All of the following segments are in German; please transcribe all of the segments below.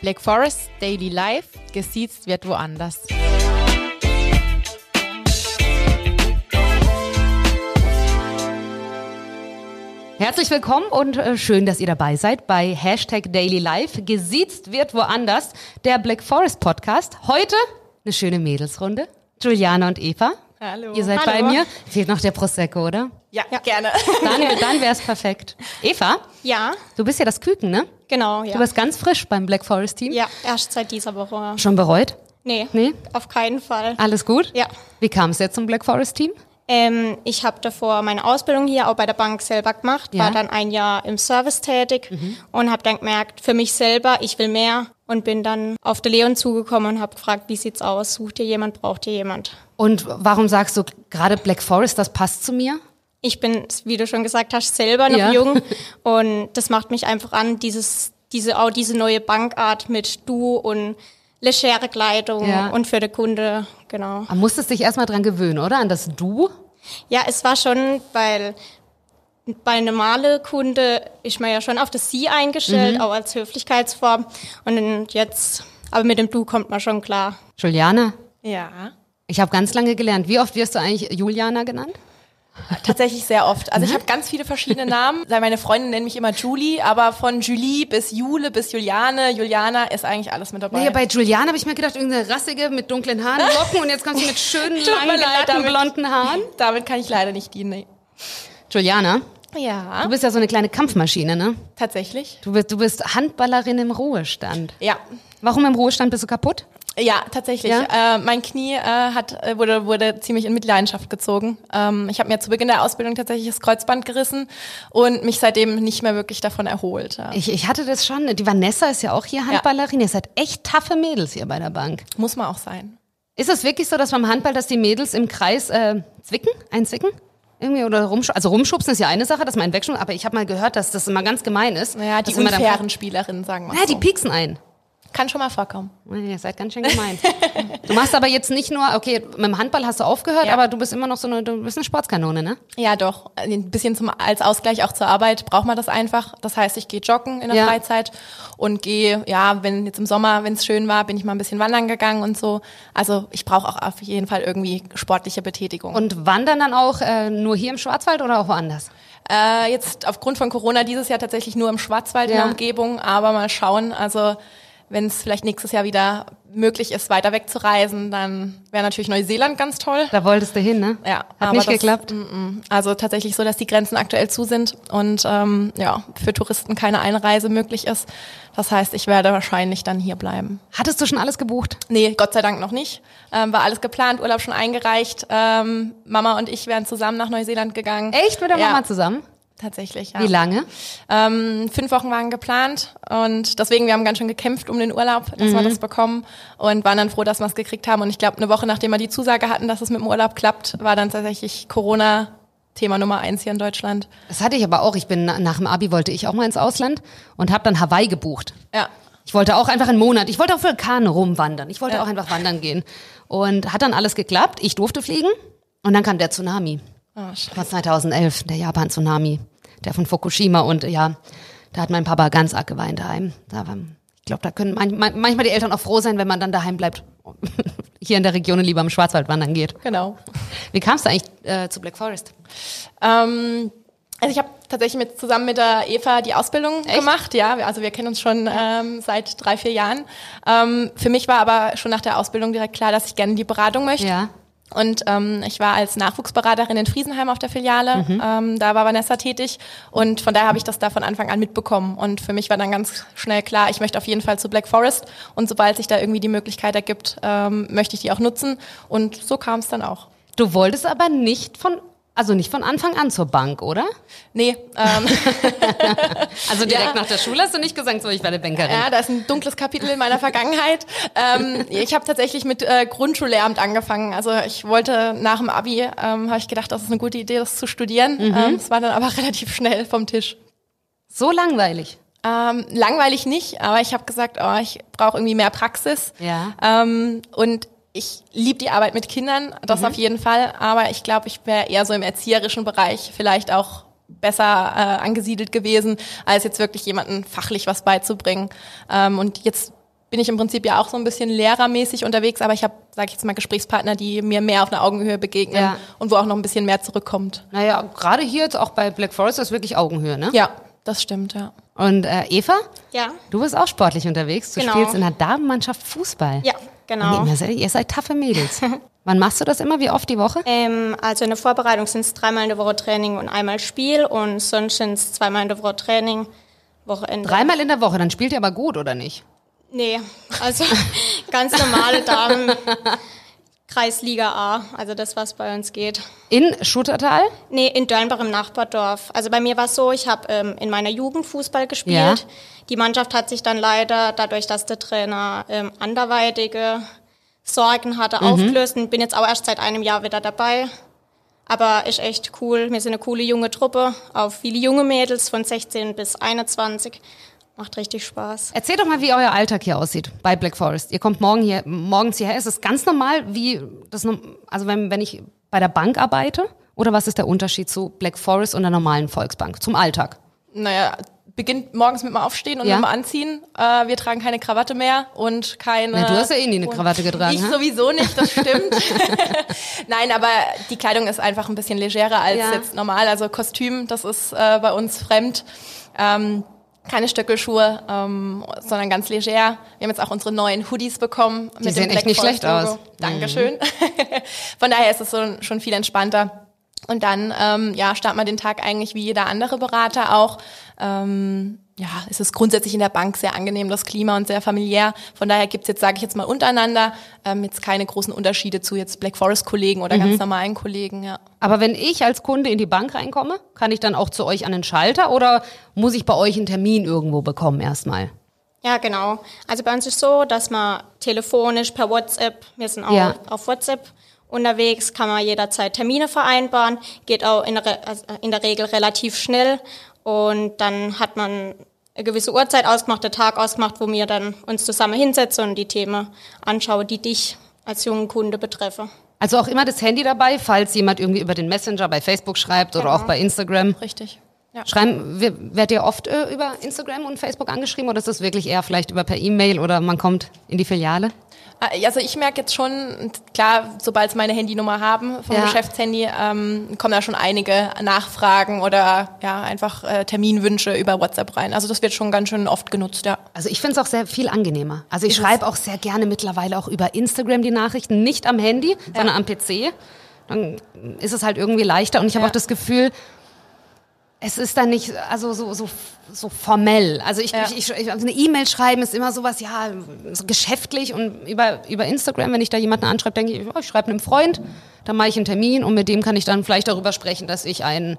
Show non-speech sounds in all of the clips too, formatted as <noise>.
Black Forest Daily Life, gesiezt wird woanders. Herzlich willkommen und äh, schön, dass ihr dabei seid bei Hashtag Daily Life. Gesiezt wird woanders, der Black Forest Podcast. Heute eine schöne Mädelsrunde. Juliana und Eva. Hallo. Ihr seid Hallo. bei mir. Fehlt noch der Prosecco, oder? Ja, gerne. Dann, dann wäre es <laughs> perfekt. Eva, Ja, du bist ja das Küken, ne? Genau, ja. Du bist ganz frisch beim Black Forest Team. ja, erst seit dieser Woche. Schon bereut? Nee, Nee? auf keinen Fall. Alles gut? Ja. Wie kam es jetzt zum Black Forest Team? Ähm, ich habe davor meine Ausbildung hier auch bei der Bank selber gemacht, Ja. war dann ein Jahr im Service tätig und habe dann gemerkt, für mich selber, ich will mehr und bin dann auf den Leon zugekommen und habe gefragt, wie sieht's aus? Sucht ihr jemand, braucht ihr jemand? Und warum sagst du gerade Black Forest, das passt zu mir? Ich bin, wie du schon gesagt hast, selber noch Ja. jung <laughs> und das macht mich einfach an, dieses, diese, auch diese neue Bankart mit Du und legere Kleidung Ja. und für den Kunde, genau. Man musstest dich erstmal dran gewöhnen, oder? An das Du? Ja, es war schon, weil bei normale Kunde ist man ja schon auf das Sie eingestellt, Mhm. auch als Höflichkeitsform. Und jetzt, aber mit dem Du kommt man schon klar. Juliane, Ja, ich habe ganz lange gelernt. Wie oft wirst du eigentlich Juliana genannt? Tatsächlich sehr oft. Also ich habe ganz viele verschiedene Namen. Meine Freunde nennen mich immer Julie, aber von Julie bis Jule bis Juliane, Juliana ist eigentlich alles mit dabei. Nee, bei Juliana habe ich mir gedacht, irgendeine rassige mit dunklen Haaren, <laughs> Locken und jetzt kommst du mit schönen, langen, leid, damit- blonden Haaren. Damit kann ich leider nicht dienen. Nee. Juliana, Ja, du bist ja so eine kleine Kampfmaschine, ne? tatsächlich. Du bist, du bist Handballerin im Ruhestand. Ja. Warum im Ruhestand bist du kaputt? Ja, tatsächlich. Ja? Äh, mein Knie äh, hat, äh, wurde, wurde ziemlich in Mitleidenschaft gezogen. Ähm, ich habe mir zu Beginn der Ausbildung tatsächlich das Kreuzband gerissen und mich seitdem nicht mehr wirklich davon erholt. Ja. Ich, ich hatte das schon. Die Vanessa ist ja auch hier Handballerin. Ihr seid echt taffe Mädels hier bei der Bank. Muss man auch sein. Ist es wirklich so, dass beim Handball, dass die Mädels im Kreis äh, zwicken, einzwicken? Irgendwie oder rumschubsen. Also rumschubsen ist ja eine Sache, dass man einen wegschubst, aber ich habe mal gehört, dass das immer ganz gemein ist. Naja, die unfairen Spielerinnen, sagen wir Ja, die so. pieksen ein. Kann schon mal vorkommen. Ihr seid ganz schön gemein. du machst aber jetzt nicht nur, okay, mit dem Handball hast du aufgehört, Ja. aber du bist immer noch so eine, du bist eine Sportskanone, ne? Ja, doch. Ein bisschen zum, als Ausgleich auch zur Arbeit braucht man das einfach. Das heißt, ich gehe joggen in der Ja. Freizeit und gehe, ja, wenn jetzt im Sommer, wenn es schön war, bin ich mal ein bisschen wandern gegangen und so. Also ich brauche auch auf jeden Fall irgendwie sportliche Betätigung. Und wandern dann auch äh, nur hier im Schwarzwald oder auch woanders? Äh, jetzt aufgrund von Corona dieses Jahr tatsächlich nur im Schwarzwald in Ja. der Umgebung, aber mal schauen. Also wenn es vielleicht nächstes Jahr wieder möglich ist, weiter wegzureisen, dann wäre natürlich Neuseeland ganz toll. Da wolltest du hin, ne? Ja, Hat nicht das- geklappt. mm, mm. Also tatsächlich so, dass die Grenzen aktuell zu sind und ähm, ja, für Touristen keine Einreise möglich ist. Das heißt, ich werde wahrscheinlich dann hier bleiben. Hattest du schon alles gebucht? Nee, Gott sei Dank noch nicht. Ähm, war alles geplant, Urlaub schon eingereicht. Ähm, Mama und ich wären zusammen nach Neuseeland gegangen. Echt mit der Ja. Mama zusammen? Tatsächlich, ja. Wie lange? Ähm, fünf Wochen waren geplant und deswegen, wir haben ganz schön gekämpft um den Urlaub, dass Mhm. wir das bekommen und waren dann froh, dass wir es gekriegt haben. Und ich glaube, eine Woche nachdem wir die Zusage hatten, dass es mit dem Urlaub klappt, war dann tatsächlich Corona Thema Nummer eins hier in Deutschland. Das hatte ich aber auch. Ich bin na- nach dem Abi wollte ich auch mal ins Ausland und habe dann Hawaii gebucht. Ja. Ich wollte auch einfach einen Monat. Ich wollte auch Vulkane rumwandern. Ich wollte Ja. auch einfach wandern gehen. Und hat dann alles geklappt. Ich durfte fliegen. Und dann kam der Tsunami. Oh. War 2011, der Japan-Tsunami. Der von Fukushima. Und ja, da hat mein Papa ganz arg geweint daheim. Da war, ich glaube, da können man, man, manchmal die Eltern auch froh sein, wenn man dann daheim bleibt. <laughs> Hier in der Region und lieber im Schwarzwald wandern geht. Genau. Wie kamst du eigentlich äh, zu Black Forest? Ähm, also ich habe tatsächlich mit, zusammen mit der Eva die Ausbildung gemacht. Ja, also wir kennen uns schon ähm, seit drei, vier Jahren. Ähm, für mich war aber schon nach der Ausbildung direkt klar, dass ich gerne die Beratung möchte. Ja. Und ähm, ich war als Nachwuchsberaterin in Friesenheim auf der Filiale. Ähm, da war Vanessa tätig und von daher habe ich das da von Anfang an mitbekommen. Und für mich war dann ganz schnell klar, ich möchte auf jeden Fall zu Black Forest. Und sobald sich da irgendwie die Möglichkeit ergibt, ähm, möchte ich die auch nutzen. Und so kam es dann auch. Du wolltest aber nicht von, also nicht von Anfang an zur Bank, oder? Nee, ähm, <laughs> Also direkt Ja. nach der Schule hast du nicht gesagt, so ich werde Bankerin. Ja, da ist ein dunkles Kapitel in meiner Vergangenheit. ähm, <laughs> ich habe tatsächlich mit äh, Grundschullehramt angefangen. Also ich wollte nach dem Abi, ähm, habe ich gedacht, das ist eine gute Idee, das zu studieren. Ähm, Es war dann aber <laughs> relativ schnell vom Tisch. So langweilig. Ähm, langweilig nicht, aber ich habe gesagt, oh, ich brauche irgendwie mehr Praxis. Ja. Ähm, und ich liebe die Arbeit mit Kindern, das auf jeden Fall. Aber ich glaube, ich wäre eher so im erzieherischen Bereich vielleicht auch besser äh, angesiedelt gewesen, als jetzt wirklich jemanden fachlich was beizubringen. Ähm, und jetzt bin ich im Prinzip ja auch so ein bisschen lehrermäßig unterwegs, aber ich habe, sage ich jetzt mal, Gesprächspartner, die mir mehr auf einer Augenhöhe begegnen Ja. und wo auch noch ein bisschen mehr zurückkommt. Naja, gerade hier jetzt auch bei Black Forest ist wirklich Augenhöhe, ne? Ja, das stimmt, ja. Und äh, Eva, Ja, du bist auch sportlich unterwegs. Du Genau. spielst in der Damenmannschaft Fußball. ja, genau. Nee, ihr seid, ihr seid taffe Mädels. <laughs> Wann machst du das immer? Wie oft die Woche? Ähm, also in der Vorbereitung sind es dreimal in der Woche Training und einmal Spiel und sonst sind es zweimal in der Woche Training, Wochenende. Dreimal in der Woche, dann spielt ihr aber gut, oder nicht? Nee, also <laughs> ganz normale Damen. <laughs> Kreisliga A, also das, was bei uns geht. In Schuttertal? Nee, in Dörnbach im Nachbardorf. Also bei mir war es so, ich habe ähm, in meiner Jugend Fußball gespielt. Ja. Die Mannschaft hat sich dann leider, dadurch, dass der Trainer ähm, anderweitige Sorgen hatte, aufgelöst und bin jetzt auch erst seit einem Jahr wieder dabei. Aber ist echt cool. Wir sind eine coole junge Truppe, auf viele junge Mädels von 16 bis 21. Macht richtig Spaß. Erzähl doch mal, wie euer Alltag hier aussieht bei Black Forest. Ihr kommt morgen hier, morgens hierher. Ist es ganz normal, wie das, also wenn, wenn ich bei der Bank arbeite? Oder was ist der Unterschied zu Black Forest und der normalen Volksbank? Zum Alltag? Naja, beginnt morgens mit dem Aufstehen und Ja. mit dem Anziehen. Äh, wir tragen keine Krawatte mehr und keine. Na, du hast ja eh nie eine Krawatte getragen, Ich hä? sowieso nicht, das stimmt. <laughs> <laughs> Nein, aber die Kleidung ist einfach ein bisschen legerer als Ja. jetzt normal. Also Kostüm, das ist äh, bei uns fremd. Ähm, keine Stöckelschuhe, ähm, sondern ganz leger. Wir haben jetzt auch unsere neuen Hoodies bekommen. Die sehen echt nicht schlecht aus. Mhm. Dankeschön. <laughs> Von daher ist es so, schon viel entspannter. Und dann, ähm, ja, startet man den Tag eigentlich wie jeder andere Berater auch. Ähm, ja, es ist grundsätzlich in der Bank sehr angenehm, das Klima und sehr familiär. Von daher gibt's jetzt, sage ich jetzt mal, untereinander ähm, jetzt keine großen Unterschiede zu jetzt Black Forest-Kollegen oder Mhm. ganz normalen Kollegen, ja. Aber wenn ich als Kunde in die Bank reinkomme, kann ich dann auch zu euch an den Schalter oder muss ich bei euch einen Termin irgendwo bekommen erstmal? Ja, genau. Also bei uns ist so, dass man telefonisch per WhatsApp, wir sind auch Ja. auf WhatsApp unterwegs, kann man jederzeit Termine vereinbaren, geht auch in der, Re- also in der Regel relativ schnell und dann hat man eine gewisse Uhrzeit ausgemacht, der Tag ausgemacht, wo wir dann uns zusammen hinsetzen und die Themen anschauen, die dich als jungen Kunde betreffen. Also auch immer das Handy dabei, falls jemand irgendwie über den Messenger bei Facebook schreibt oder auch bei Instagram. Richtig. Ja. Schreiben, werdet ihr oft äh, über Instagram und Facebook angeschrieben oder ist das wirklich eher vielleicht über per E-Mail oder man kommt in die Filiale? Äh, Also ich merke jetzt schon, klar, sobald sie meine Handynummer haben vom Ja. Geschäftshandy, ähm, kommen da schon einige Nachfragen oder ja einfach äh, Terminwünsche über WhatsApp rein. Also das wird schon ganz schön oft genutzt, ja. Also ich finde es auch sehr viel angenehmer. Also ich schreibe auch sehr gerne mittlerweile auch über Instagram die Nachrichten, nicht am Handy, sondern am PC. Dann ist es halt irgendwie leichter und ich habe Ja. auch das Gefühl, es ist dann nicht also so so so formell. Also ich, Ja. ich, ich, also eine E-Mail schreiben ist immer sowas ja so geschäftlich und über über Instagram, wenn ich da jemanden anschreibe, denke ich, oh, ich schreibe einem Freund, dann mache ich einen Termin und mit dem kann ich dann vielleicht darüber sprechen, dass ich ein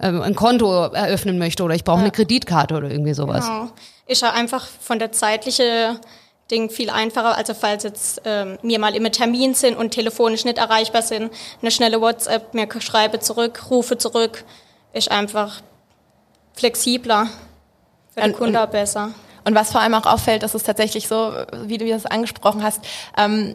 ähm, ein Konto eröffnen möchte oder ich brauche eine Kreditkarte oder irgendwie sowas. Genau. Ist ja einfach von der zeitliche Ding viel einfacher. Also falls jetzt ähm, wir mal im Termin sind und telefonisch nicht erreichbar sind, eine schnelle WhatsApp, mir schreibe zurück, rufe zurück, ist einfach flexibler. Für den Und- Kunde auch besser. Und was vor allem auch auffällt, das ist tatsächlich so, wie du das angesprochen hast, ähm,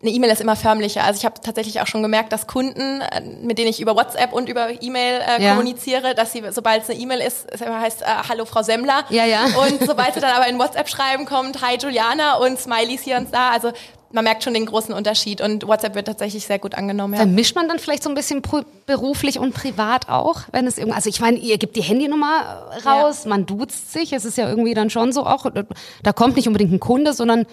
eine E-Mail ist immer förmlicher. Also ich habe tatsächlich auch schon gemerkt, dass Kunden, äh, mit denen ich über WhatsApp und über E-Mail äh, Ja. kommuniziere, dass sie, sobald es eine E-Mail ist, es heißt, äh, hallo Frau Semmler. Ja, ja. Und sobald sie dann aber in WhatsApp schreiben kommt, hi Juliana und Smileys hier und da. Also man merkt schon den großen Unterschied und WhatsApp wird tatsächlich sehr gut angenommen. Ja. Vermischt man dann vielleicht so ein bisschen beruflich und privat auch, wenn es irgendwie, also ich meine, ihr gebt die Handynummer raus, man duzt sich, es ist ja irgendwie dann schon so auch, da kommt nicht unbedingt ein Kunde, sondern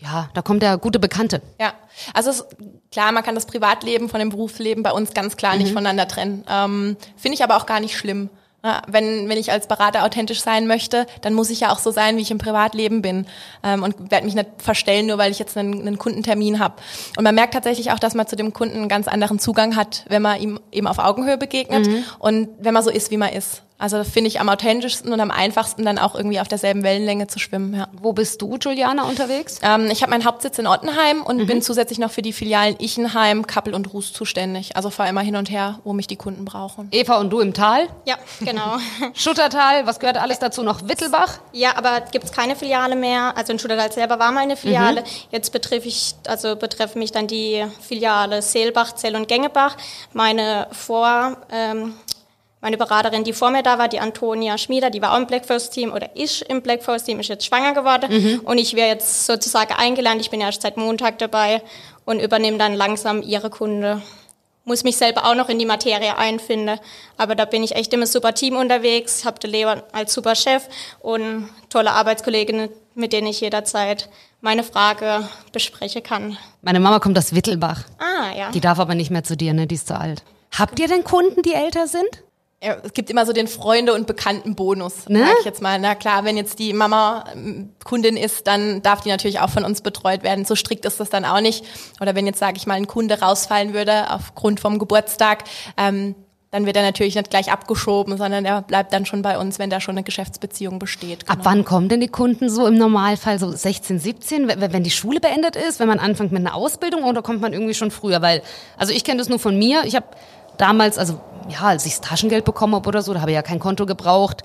ja, da kommt der gute Bekannte. Ja, also es, klar, man kann das Privatleben von dem Berufsleben bei uns ganz klar Mhm. nicht voneinander trennen. Ähm, Finde ich aber auch gar nicht schlimm. Ja, wenn, wenn ich als Berater authentisch sein möchte, dann muss ich ja auch so sein, wie ich im Privatleben bin ähm, und werde mich nicht verstellen, nur weil ich jetzt einen, einen Kundentermin habe. Und man merkt tatsächlich auch, dass man zu dem Kunden einen ganz anderen Zugang hat, wenn man ihm eben auf Augenhöhe begegnet Mhm. und wenn man so ist, wie man ist. Also finde ich am authentischsten und am einfachsten dann auch irgendwie auf derselben Wellenlänge zu schwimmen. Ja. Wo bist du, Juliana, unterwegs? Ähm, ich habe meinen Hauptsitz in Ottenheim Mhm. und bin zusätzlich noch für die Filialen Ichenheim, Kappel und Ruß zuständig. Also fahre immer hin und her, wo mich die Kunden brauchen. Eva und du im Tal, Ja, genau. <laughs> Schuttertal, was gehört alles dazu noch? Wittelbach? Ja, aber gibt es keine Filiale mehr. Also in Schuttertal selber war mal eine Filiale. Jetzt betreffe ich, also betreffen mich dann die Filiale Seelbach, Zell und Gengebach. Meine Vor, ähm, meine Beraterin, die vor mir da war, die Antonia Schmieder, die war auch im Black Forest Team oder ist im Black Forest Team, ist jetzt schwanger geworden Mhm. und ich wäre jetzt sozusagen eingelernt. Ich bin ja erst seit Montag dabei und übernehme dann langsam ihre Kunde. Muss mich selber auch noch in die Materie einfinden, aber da bin ich echt im super Team unterwegs, habe den Leo als super Chef und tolle Arbeitskolleginnen, mit denen ich jederzeit meine Frage besprechen kann. Meine Mama kommt aus Wittelbach. Ah, ja. Die darf aber nicht mehr zu dir, ne? Die ist zu alt. Habt ihr denn Kunden, die älter sind? Ja, es gibt immer so den Freunde- und Bekannten-Bonus, Ne? sag ich jetzt mal. Na klar, wenn jetzt die Mama ähm, Kundin ist, dann darf die natürlich auch von uns betreut werden. So strikt ist das dann auch nicht. Oder wenn jetzt, sage ich mal, ein Kunde rausfallen würde aufgrund vom Geburtstag, ähm, dann wird er natürlich nicht gleich abgeschoben, sondern er bleibt dann schon bei uns, wenn da schon eine Geschäftsbeziehung besteht. Ab Genau. wann kommen denn die Kunden so im Normalfall? So 16, 17, wenn wenn die Schule beendet ist, wenn man anfängt mit einer Ausbildung oder kommt man irgendwie schon früher? Weil, also ich kenne das nur von mir. Ich habe damals, also ja, als ich das Taschengeld bekommen habe oder so, da habe ich ja kein Konto gebraucht.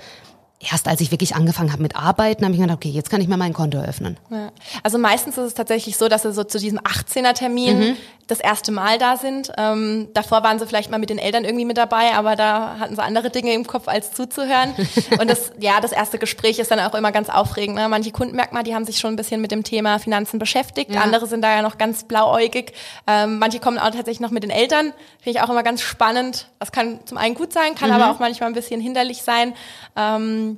Erst als ich wirklich angefangen habe mit Arbeiten, habe ich mir gedacht, okay, jetzt kann ich mir mein Konto öffnen. Ja. Also meistens ist es tatsächlich so, dass sie so zu diesem 18er-Termin das erste Mal da sind. Ähm, davor waren sie vielleicht mal mit den Eltern irgendwie mit dabei, aber da hatten sie andere Dinge im Kopf, als zuzuhören. <laughs> Und das, ja, das erste Gespräch ist dann auch immer ganz aufregend. Ne? Manche Kunden merkt man, die haben sich schon ein bisschen mit dem Thema Finanzen beschäftigt. Ja. Andere sind da ja noch ganz blauäugig. Ähm, manche kommen auch tatsächlich noch mit den Eltern. Finde ich auch immer ganz spannend. Das kann zum einen gut sein, kann aber auch manchmal ein bisschen hinderlich sein. Ähm,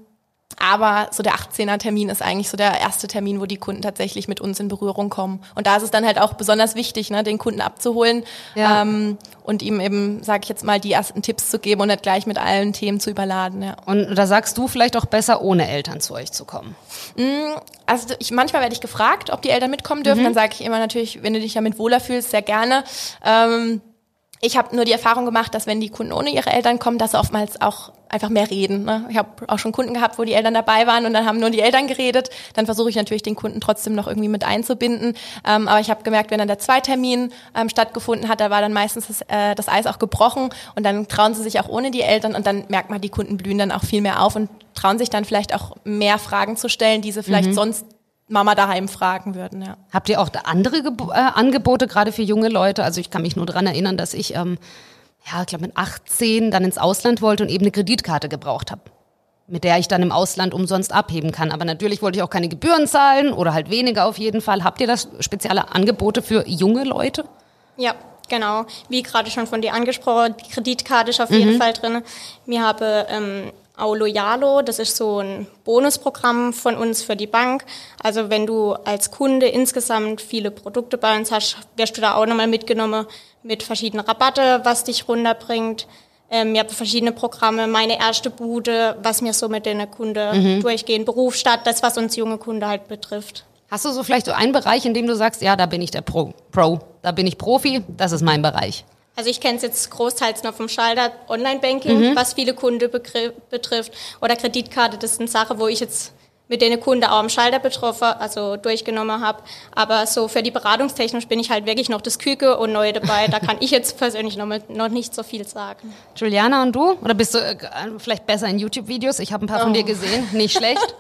aber so der 18er Termin ist eigentlich so der erste Termin, wo die Kunden tatsächlich mit uns in Berührung kommen. Und da ist es dann halt auch besonders wichtig, ne, den Kunden abzuholen Ja. ähm, und ihm eben, sage ich jetzt mal, die ersten Tipps zu geben und nicht gleich mit allen Themen zu überladen. Ja. Und da sagst du vielleicht auch besser, ohne Eltern zu euch zu kommen. Also ich, manchmal werde ich gefragt, ob die Eltern mitkommen dürfen. Dann sage ich immer natürlich, wenn du dich damit wohler fühlst, sehr gerne. Ähm, ich habe nur die Erfahrung gemacht, dass wenn die Kunden ohne ihre Eltern kommen, dass sie oftmals auch einfach mehr reden. Ne? Ich habe auch schon Kunden gehabt, wo die Eltern dabei waren und dann haben nur die Eltern geredet. Dann versuche ich natürlich den Kunden trotzdem noch irgendwie mit einzubinden. Ähm, aber ich habe gemerkt, wenn dann der Zweitermin ähm, stattgefunden hat, da war dann meistens das, äh, das Eis auch gebrochen und dann trauen sie sich auch ohne die Eltern und dann merkt man, die Kunden blühen dann auch viel mehr auf und trauen sich dann vielleicht auch mehr Fragen zu stellen, die sie vielleicht sonst Mama daheim fragen würden. Ja. Habt ihr auch andere Gebo äh, Angebote, gerade für junge Leute? Also ich kann mich nur dran erinnern, dass ich, ähm, ja, ich glaube mit 18 dann ins Ausland wollte und eben eine Kreditkarte gebraucht habe, mit der ich dann im Ausland umsonst abheben kann. Aber natürlich wollte ich auch keine Gebühren zahlen oder halt weniger auf jeden Fall. Habt ihr das spezielle Angebote für junge Leute? Ja, genau. Wie gerade schon von dir angesprochen, die Kreditkarte ist auf jeden Fall drin. Wir haben ähm, Auloyalo, das ist so ein Bonusprogramm von uns für die Bank. Also wenn du als Kunde insgesamt viele Produkte bei uns hast, wirst du da auch nochmal mitgenommen mit verschiedenen Rabatte, was dich runterbringt. Ähm, wir haben verschiedene Programme, meine erste Bude, was mir so mit den Kunden durchgehen, Berufsstadt, das, was uns junge Kunde halt betrifft. Hast du so vielleicht so einen Bereich, in dem du sagst, ja, da bin ich der Pro, Pro, da bin ich Profi, das ist mein Bereich. Also ich kenne es jetzt großteils noch vom Schalter Online-Banking, was viele Kunden betrifft. Oder Kreditkarte, das sind Sachen, wo ich jetzt mit denen Kunden auch am Schalter betroffen, also durchgenommen habe. Aber so für die Beratungstechnisch bin ich halt wirklich noch das Küke und neu dabei. Da kann ich jetzt <laughs> persönlich noch, mit, noch nicht so viel sagen. Juliana und du? Oder bist du äh, vielleicht besser in YouTube-Videos? Ich habe ein paar von dir gesehen, nicht schlecht.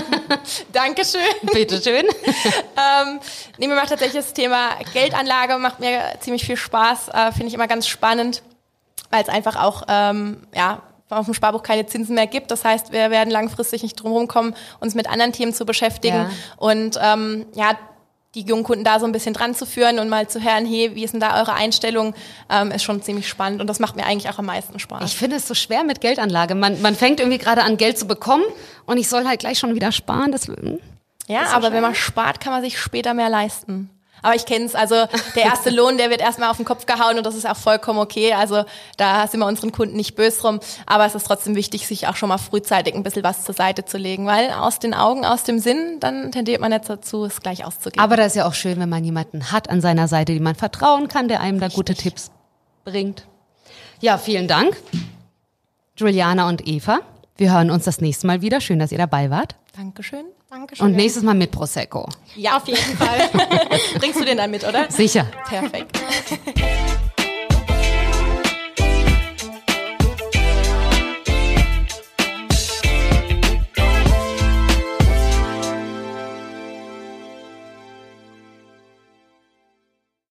<laughs> Dankeschön. Bitteschön. <laughs> ähm, nee, mir macht tatsächlich das Thema Geldanlage, macht mir ziemlich viel Spaß, äh, finde ich immer ganz spannend, weil es einfach auch, ähm, ja, auf dem Sparbuch keine Zinsen mehr gibt. Das heißt, wir werden langfristig nicht drum rumkommen, uns mit anderen Themen zu beschäftigen. Ja. Und ähm, ja, die jungen Kunden da so ein bisschen dran zu führen und mal zu hören, hey, wie ist denn da eure Einstellung, ähm, ist schon ziemlich spannend und das macht mir eigentlich auch am meisten Spaß. Ich finde es so schwer mit Geldanlage. Man, man fängt irgendwie gerade an, Geld zu bekommen und ich soll halt gleich schon wieder sparen. Das, hm. Ja, aber wenn man spart, kann man sich später mehr leisten. Aber ich kenne es, also der <laughs> erste Lohn, der wird erstmal auf den Kopf gehauen und das ist auch vollkommen okay. Also da sind wir unseren Kunden nicht böse drum. Aber es ist trotzdem wichtig, sich auch schon mal frühzeitig ein bisschen was zur Seite zu legen, weil aus den Augen, aus dem Sinn, dann tendiert man nicht dazu, es gleich auszugeben. Aber das ist ja auch schön, wenn man jemanden hat an seiner Seite, dem man vertrauen kann, der einem da gute Tipps bringt. Ja, vielen Dank, Juliana und Eva. Wir hören uns das nächste Mal wieder. Schön, dass ihr dabei wart. Dankeschön. Dankeschön. Und nächstes Mal mit Prosecco. Ja, Auf jeden Fall. <laughs> bringst du den dann mit, oder? Sicher. Perfekt. <laughs>